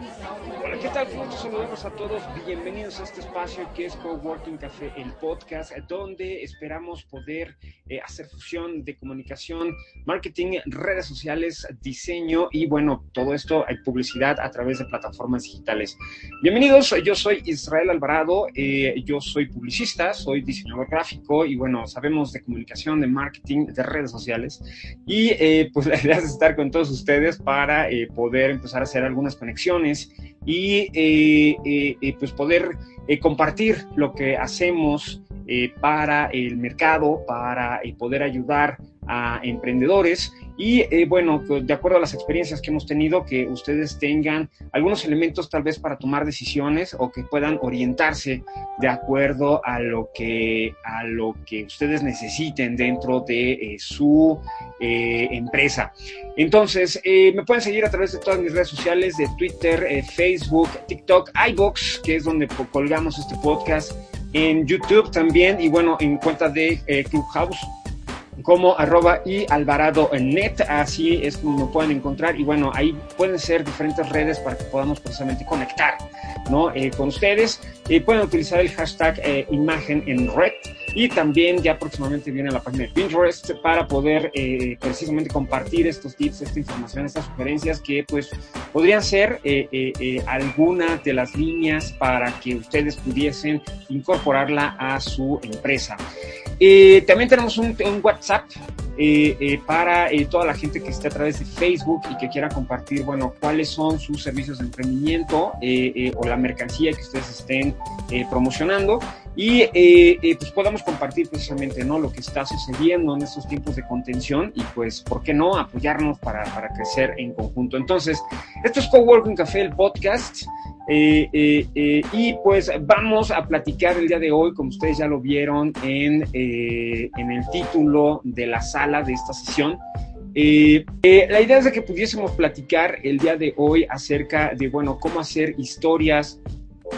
Thank you. ¿Qué tal? Muchos saludos a todos. Bienvenidos a este espacio que es Coworking Café, el podcast, donde esperamos poder eh, hacer fusión de comunicación, marketing, redes sociales, diseño y, bueno, todo esto hay publicidad a través de plataformas digitales. Bienvenidos, yo soy Israel Alvarado, eh, yo soy publicista, soy diseñador gráfico y, bueno, sabemos de comunicación, de marketing, de redes sociales y, eh, pues, la idea es estar con todos ustedes para poder empezar a hacer algunas conexiones y eh, eh, eh, pues poder compartir lo que hacemos para el mercado, para poder ayudar a emprendedores y eh, bueno, de acuerdo a las experiencias que hemos tenido, que ustedes tengan algunos elementos tal vez para tomar decisiones o que puedan orientarse de acuerdo a lo que, a lo que ustedes necesiten dentro de eh, su eh, empresa. Entonces, me pueden seguir a través de todas mis redes sociales, de Twitter, Facebook, TikTok, iBox, que es donde colgamos este podcast, en YouTube también y bueno, en cuenta de Clubhouse como arroba y alvarado en net, así es como me pueden encontrar y bueno, ahí pueden ser diferentes redes para que podamos precisamente conectar ¿no? Eh, con ustedes. Eh, pueden utilizar el hashtag eh, imagen en red y también ya próximamente viene la página de Pinterest para poder precisamente compartir estos tips, esta información, estas sugerencias que pues podrían ser alguna de las líneas para que ustedes pudiesen incorporarla a su empresa. Eh, también tenemos un, WhatsApp eh, eh, para toda la gente que esté a través de Facebook y que quiera compartir, bueno, cuáles son sus servicios de emprendimiento o la mercancía que ustedes estén promocionando y pues podamos compartir precisamente, ¿no? Lo que está sucediendo en estos tiempos de contención y pues, ¿por qué no? Apoyarnos para, para crecer en conjunto. Entonces, esto es Coworking Café, el podcast. Eh, eh, eh, y pues vamos a platicar el día de hoy, como ustedes ya lo vieron en, en el título de la sala de esta sesión. la idea es de que pudiésemos platicar el día de hoy acerca de, bueno, cómo hacer historias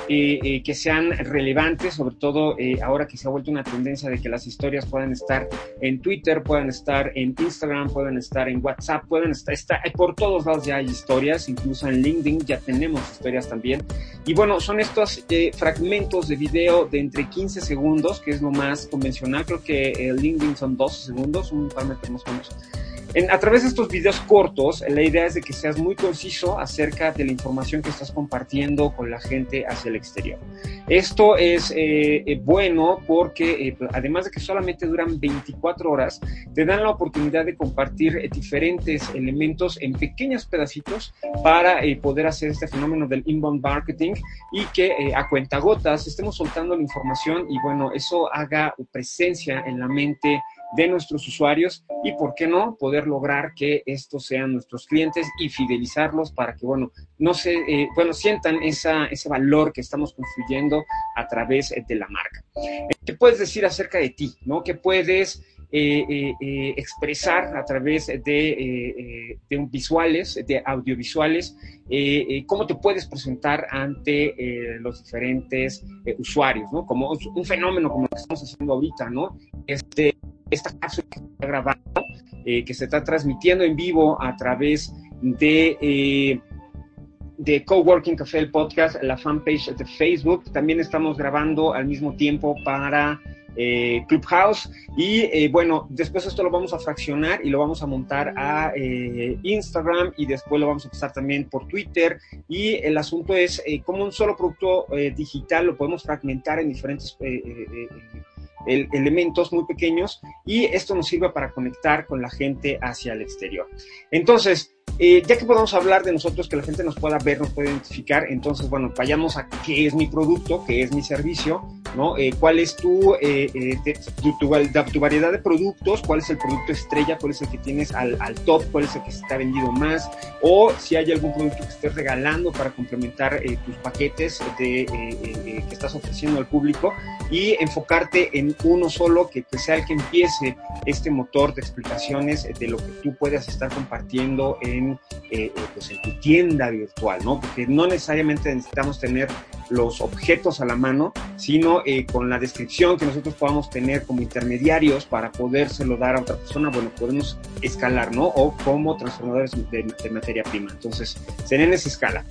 eh, eh, que sean relevantes, sobre todo eh, ahora que se ha vuelto una tendencia de que las historias puedan estar en Twitter, puedan estar en Instagram, puedan estar en WhatsApp, pueden estar, por todos lados ya hay historias, incluso en LinkedIn ya tenemos historias también. Y bueno, son estos fragmentos de video de entre 15 segundos, que es lo más convencional, creo que el LinkedIn son 12 segundos, un parámetro más o menos a través de estos videos cortos, la idea es de que seas muy conciso acerca de la información que estás compartiendo con la gente hacia el exterior. Esto es eh, eh, bueno porque eh, además de que solamente duran 24 horas, te dan la oportunidad de compartir diferentes elementos en pequeños pedacitos para poder hacer este fenómeno del inbound marketing y que a cuentagotas estemos soltando la información y bueno, eso haga presencia en la mente de nuestros usuarios y, ¿por qué no?, poder lograr que estos sean nuestros clientes y fidelizarlos para que, bueno, no se, eh, bueno, sientan esa, ese valor que estamos construyendo a través de la marca. ¿Qué puedes decir acerca de ti, no? ¿Qué puedes eh, eh, expresar a través de, de, visuales, de audiovisuales, cómo te puedes presentar ante los diferentes usuarios, ¿no? Como un fenómeno como lo que estamos haciendo ahorita, ¿no? Este, esta cápsula que está grabando, eh, que se está transmitiendo en vivo a través de, eh, de Coworking Café, el podcast, la fanpage de Facebook. También estamos grabando al mismo tiempo para eh, Clubhouse. Y bueno, después esto lo vamos a fraccionar y lo vamos a montar a Instagram y después lo vamos a pasar también por Twitter. Y el asunto es cómo un solo producto digital lo podemos fragmentar en diferentes elementos muy pequeños y esto nos sirve para conectar con la gente hacia el exterior. Entonces, eh, ya que podamos hablar de nosotros, que la gente nos pueda ver, nos pueda identificar, entonces, bueno, vayamos a qué es mi producto, qué es mi servicio, ¿no? Eh, ¿Cuál es tu, eh, tu, variedad de productos? ¿Cuál es el producto estrella? ¿Cuál es el que tienes al, top? ¿Cuál es el que está vendido más? O si hay algún producto que estés regalando para complementar tus paquetes de, que estás ofreciendo al público y enfocarte en uno solo que, que sea el que empiece este motor de explicaciones de lo que tú puedas estar compartiendo en eh, eh, pues en tu tienda virtual, ¿no? Porque no necesariamente necesitamos tener los objetos a la mano, sino eh, con la descripción que nosotros podamos tener como intermediarios para podérselo dar a otra persona, bueno, podemos escalar, ¿no? O como transformadores de, materia prima. Entonces, sería en esa escala.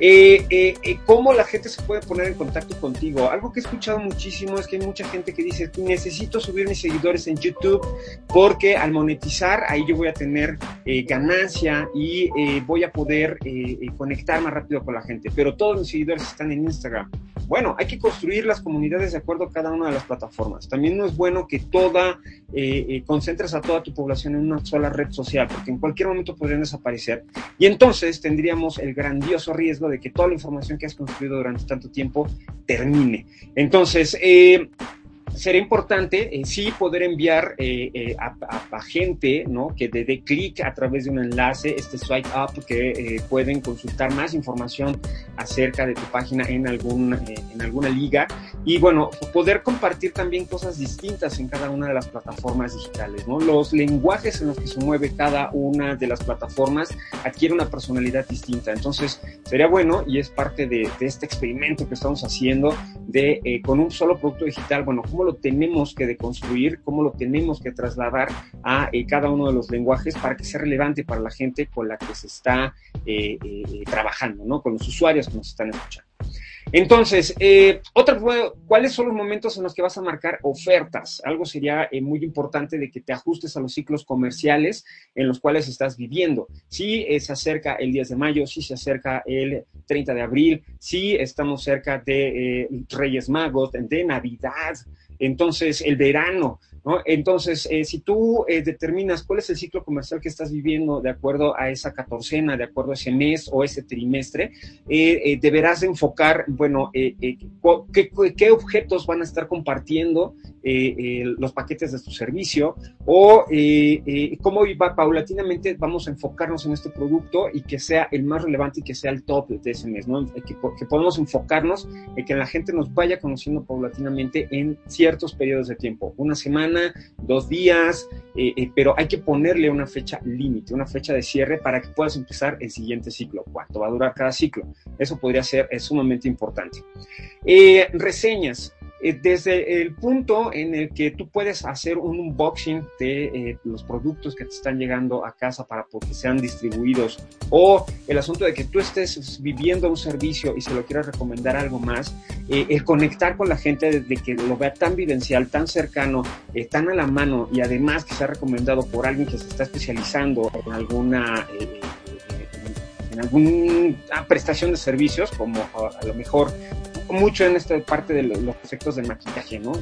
Eh, eh, eh, ¿Cómo la gente se puede poner en contacto contigo? Algo que he escuchado muchísimo es que hay mucha gente que dice, necesito subir mis seguidores en YouTube porque al monetizar ahí yo voy a tener ganancia y voy a poder conectar más rápido con la gente, pero todos mis seguidores están en Instagram. Bueno, hay que construir las comunidades de acuerdo a cada una de las plataformas. También no es bueno que toda, concentres a toda tu población en una sola red social, porque en cualquier momento podrían desaparecer. Y entonces tendríamos el grandioso riesgo de que toda la información que has construido durante tanto tiempo termine. Entonces, eh, sería importante, eh, sí, poder enviar eh, eh, a, gente, ¿no? Que dé clic a través de un enlace, este swipe up, que pueden consultar más información acerca de tu página en, algún, en alguna liga. Y bueno, poder compartir también cosas distintas en cada una de las plataformas digitales, ¿no? Los lenguajes en los que se mueve cada una de las plataformas adquiere una personalidad distinta. Entonces, sería bueno, y es parte de, de este experimento que estamos haciendo, de con un solo producto digital, bueno, ¿cómo lo tenemos que deconstruir, cómo lo tenemos que trasladar a eh, cada uno de los lenguajes para que sea relevante para la gente con la que se está eh, eh, trabajando, ¿no? Con los usuarios que nos están escuchando. Entonces, eh, otra, ¿cuáles son los momentos en los que vas a marcar ofertas? Algo sería muy importante de que te ajustes a los ciclos comerciales en los cuales estás viviendo. Si se acerca el 10 de mayo, si se acerca el 30 de abril, si estamos cerca de Reyes Magos, de Navidad, entonces, el verano, Entonces, eh, si tú eh, determinas cuál es el ciclo comercial que estás viviendo de acuerdo a esa catorcena, de acuerdo a ese mes o ese trimestre, eh, deberás enfocar, bueno, qué, objetos van a estar compartiendo los paquetes de tu servicio o cómo paulatinamente vamos a enfocarnos en este producto y que sea el más relevante y que sea el top de ese mes, ¿no? Que, que podemos enfocarnos en que la gente nos vaya conociendo paulatinamente en ciertos periodos de tiempo, una semana, dos días, eh, eh, pero hay que ponerle una fecha límite, una fecha de cierre para que puedas empezar el siguiente ciclo. ¿Cuánto va a durar cada ciclo? Eso podría ser es sumamente importante. Eh, reseñas. Eh, desde el punto en el que tú puedes hacer un unboxing de eh, los productos que te están llegando a casa para que sean distribuidos, o el asunto de que tú estés viviendo un servicio y se lo quieras recomendar algo más, eh, el conectar con la gente desde que lo vea tan vivencial, tan cercano, tan a la mano y además que sea recomendado por alguien que se está especializando en alguna en alguna prestación de servicios, como a, lo mejor mucho en esta parte de los efectos del maquillaje, ¿no?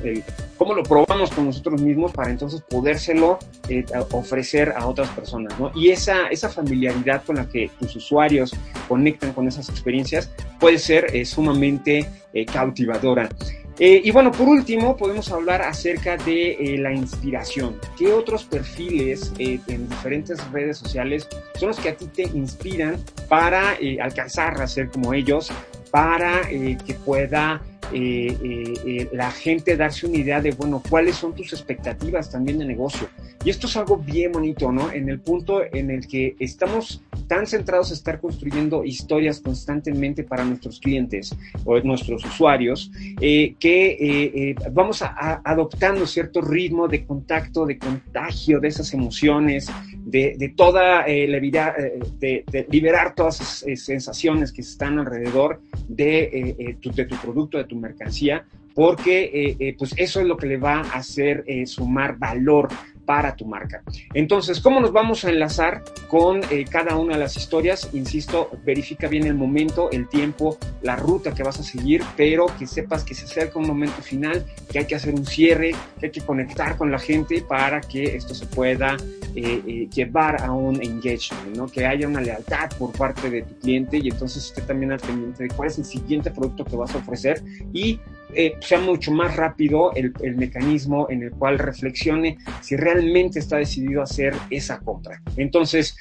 cómo lo probamos con nosotros mismos para entonces podérselo eh, ofrecer a otras personas, ¿no? Y esa, esa familiaridad con la que tus usuarios conectan con esas experiencias puede ser eh, sumamente eh, cautivadora. y bueno, por último, podemos hablar acerca de la inspiración. ¿Qué otros perfiles en diferentes redes sociales son los que a ti te inspiran para alcanzar a ser como ellos? Para eh, que pueda eh, eh, la gente darse una idea de, bueno, cuáles son tus expectativas también de negocio. Y esto es algo bien bonito, ¿no? En el punto en el que estamos tan centrados a estar construyendo historias constantemente para nuestros clientes o nuestros usuarios, que vamos adoptando cierto ritmo de contacto, de contagio de esas emociones, de, toda la vida, de, liberar todas esas sensaciones que están alrededor de, eh, eh, tu, producto, de tu mercancía, porque eh, pues eso es lo que le va a hacer sumar valor para tu marca. Entonces, ¿cómo nos vamos a enlazar con eh, cada una de las historias? Insisto, verifica bien el momento, el tiempo, la ruta que vas a seguir, pero que sepas que se acerca un momento final, que hay que hacer un cierre, que hay que conectar con la gente para que esto se pueda eh, eh, llevar a un engagement, ¿no? que haya una lealtad por parte de tu cliente y entonces esté también al pendiente de cuál es el siguiente producto que vas a ofrecer y eh, sea mucho más rápido el, el, mecanismo en el cual reflexione si realmente está decidido a hacer esa compra. Entonces,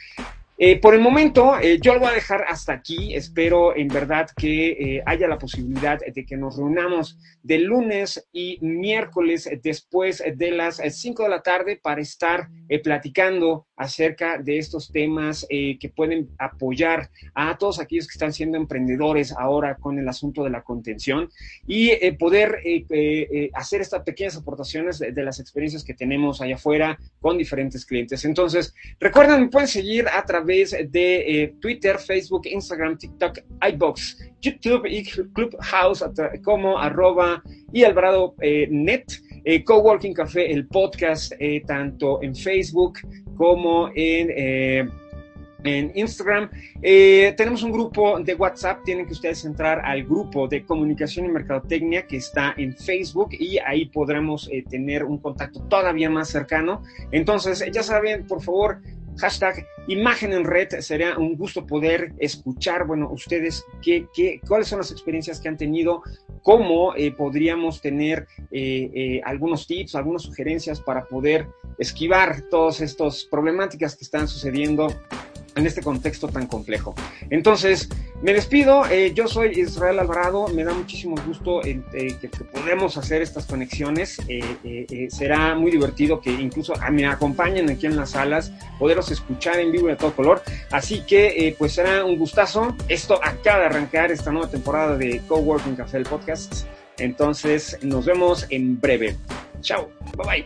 eh, por el momento, eh, yo lo voy a dejar hasta aquí. Espero en verdad que eh, haya la posibilidad de que nos reunamos de lunes y miércoles después de las 5 de la tarde para estar platicando acerca de estos temas que pueden apoyar a todos aquellos que están siendo emprendedores ahora con el asunto de la contención y poder hacer estas pequeñas aportaciones de, de, las experiencias que tenemos allá afuera con diferentes clientes. Entonces, recuerden, pueden seguir a través de Twitter, Facebook, Instagram, TikTok, iBox, YouTube y Clubhouse como arroba y Alvarado net. Coworking Café, el podcast, tanto en Facebook como en en Instagram. Eh, tenemos un grupo de WhatsApp, tienen que ustedes entrar al grupo de comunicación y mercadotecnia que está en Facebook y ahí podremos eh, tener un contacto todavía más cercano. Entonces, ya saben, por favor, hashtag imagen en red, sería un gusto poder escuchar, bueno, ustedes qué, qué, cuáles son las experiencias que han tenido, cómo eh, podríamos tener algunos tips, algunas sugerencias para poder esquivar todas estas problemáticas que están sucediendo en este contexto tan complejo. Entonces, me despido, eh, yo soy Israel Alvarado, me da muchísimo gusto eh, que, podemos hacer estas conexiones, eh, será muy divertido que incluso me acompañen aquí en las salas, poderos escuchar en vivo de todo color, así que pues será un gustazo, esto acaba de arrancar esta nueva temporada de Coworking Café el podcast, entonces nos vemos en breve, chao, bye bye.